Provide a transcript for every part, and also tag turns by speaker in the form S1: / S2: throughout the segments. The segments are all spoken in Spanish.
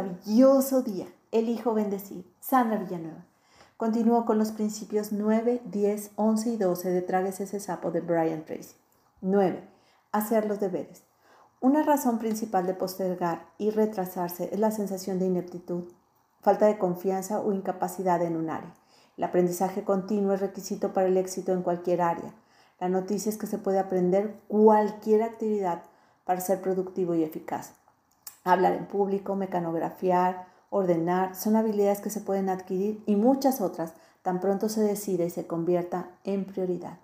S1: maravilloso día. Elijo bendecir. Sandra Villanueva. Continúo con los principios 9, 10, 11 y 12 de Tragues ese sapo de Brian Tracy. 9. Hacer los deberes. Una razón principal de postergar y retrasarse es la sensación de ineptitud, falta de confianza o incapacidad en un área. El aprendizaje continuo es requisito para el éxito en cualquier área. La noticia es que se puede aprender cualquier actividad para ser productivo y eficaz. Hablar en público, mecanografiar, ordenar, son habilidades que se pueden adquirir y muchas otras tan pronto se decide y se convierta en prioridad.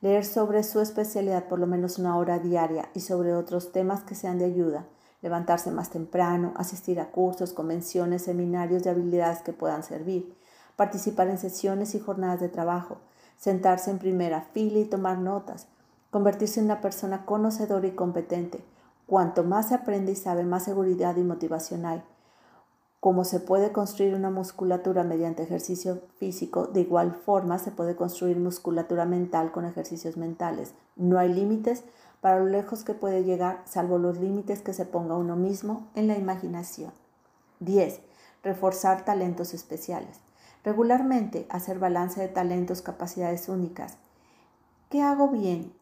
S1: Leer sobre su especialidad por lo menos una hora diaria y sobre otros temas que sean de ayuda. Levantarse más temprano, asistir a cursos, convenciones, seminarios de habilidades que puedan servir. Participar en sesiones y jornadas de trabajo. Sentarse en primera fila y tomar notas. Convertirse en una persona conocedora y competente. Cuanto más se aprende y sabe, más seguridad y motivación hay. Como se puede construir una musculatura mediante ejercicio físico, de igual forma se puede construir musculatura mental con ejercicios mentales. No hay límites para lo lejos que puede llegar, salvo los límites que se ponga uno mismo en la imaginación. 10. Reforzar talentos especiales. Regularmente hacer balance de talentos, capacidades únicas. ¿Qué hago bien?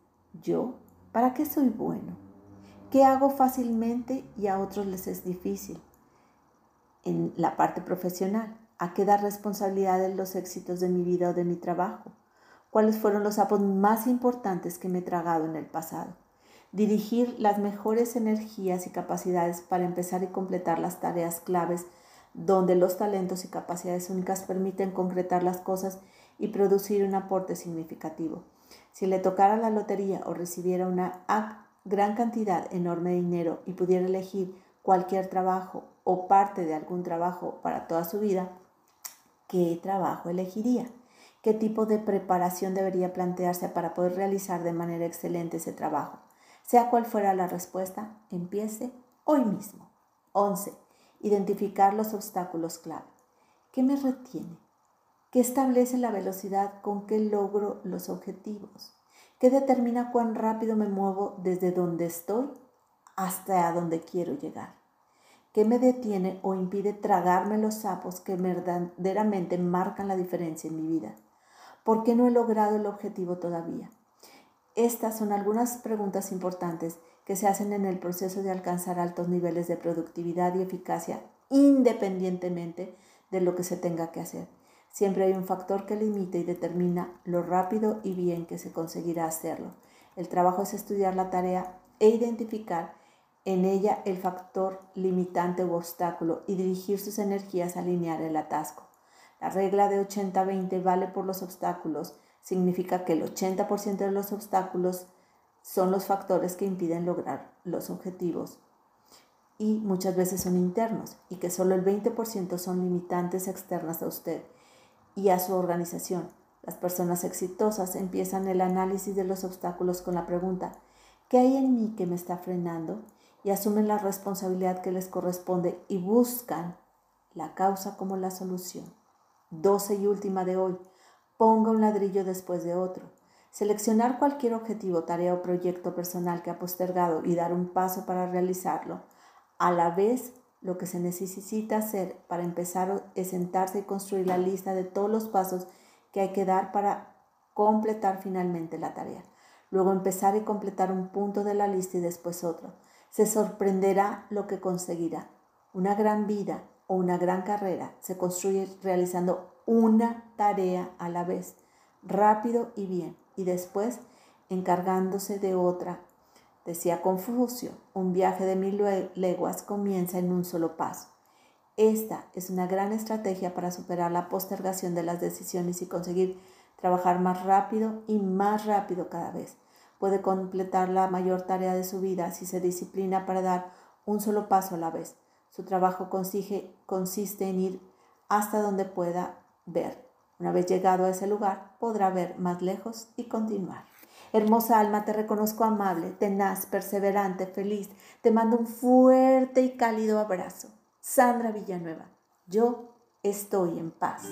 S1: ¿Yo? ¿Para qué soy bueno? ¿Qué hago fácilmente y a otros les es difícil? en la parte profesional? ¿A qué dar responsabilidad de los éxitos de mi vida o de mi trabajo? ¿Cuáles fueron los sapos más importantes que me he tragado en el pasado? Dirigir las mejores energías y capacidades para empezar y completar las tareas claves donde los talentos y capacidades únicas permiten concretar las cosas y producir un aporte significativo. Si le tocara la lotería o recibiera una gran cantidad enorme dinero y pudiera elegir cualquier trabajo o parte de algún trabajo para toda su vida, ¿qué trabajo elegiría? ¿Qué tipo de preparación debería plantearse para poder realizar de manera excelente ese trabajo? Sea cual fuera la respuesta, empiece hoy mismo. 11. Identificar los obstáculos clave. ¿Qué me retiene? ¿Qué establece la velocidad con que logro los objetivos? ¿Qué determina cuán rápido me muevo desde donde estoy hasta donde quiero llegar? ¿Qué me detiene o impide tragarme los sapos que verdaderamente marcan la diferencia en mi vida? ¿Por qué no he logrado el objetivo todavía? Estas son algunas preguntas importantes que se hacen en el proceso de alcanzar altos niveles de productividad y eficacia independientemente de lo que se tenga que hacer. Siempre hay un factor que limita y determina lo rápido y bien que se conseguirá hacerlo. El trabajo es estudiar la tarea e identificar en ella el factor limitante u obstáculo y dirigir sus energías a alinear el atasco. La regla de 80-20 vale por los obstáculos, significa que el 80% de los obstáculos son los factores que impiden lograr los objetivos y muchas veces son internos y que solo el 20% son limitantes externas a usted y a su organización. Las personas exitosas empiezan el análisis de los obstáculos con la pregunta, ¿qué hay en mí que me está frenando? y asumen la responsabilidad que les corresponde y buscan la causa como la solución. Doce y última de hoy. Ponga un ladrillo después de otro. Seleccionar cualquier objetivo, tarea o proyecto personal que ha postergado y dar un paso para realizarlo. A la vez, lo que se necesita hacer para empezar es sentarse y construir la lista de todos los pasos que hay que dar para completar finalmente la tarea. Luego empezar y completar un punto de la lista y después otro se sorprenderá lo que conseguirá. Una gran vida o una gran carrera se construye realizando una tarea a la vez, rápido y bien, y después encargándose de otra. Decía Confucio, un viaje de mil leguas comienza en un solo paso. Esta es una gran estrategia para superar la postergación de las decisiones y conseguir trabajar más rápido y más rápido cada vez puede completar la mayor tarea de su vida si se disciplina para dar un solo paso a la vez. Su trabajo consiste, consiste en ir hasta donde pueda ver. Una vez llegado a ese lugar, podrá ver más lejos y continuar. Hermosa alma, te reconozco amable, tenaz, perseverante, feliz. Te mando un fuerte y cálido abrazo. Sandra Villanueva, yo estoy en paz.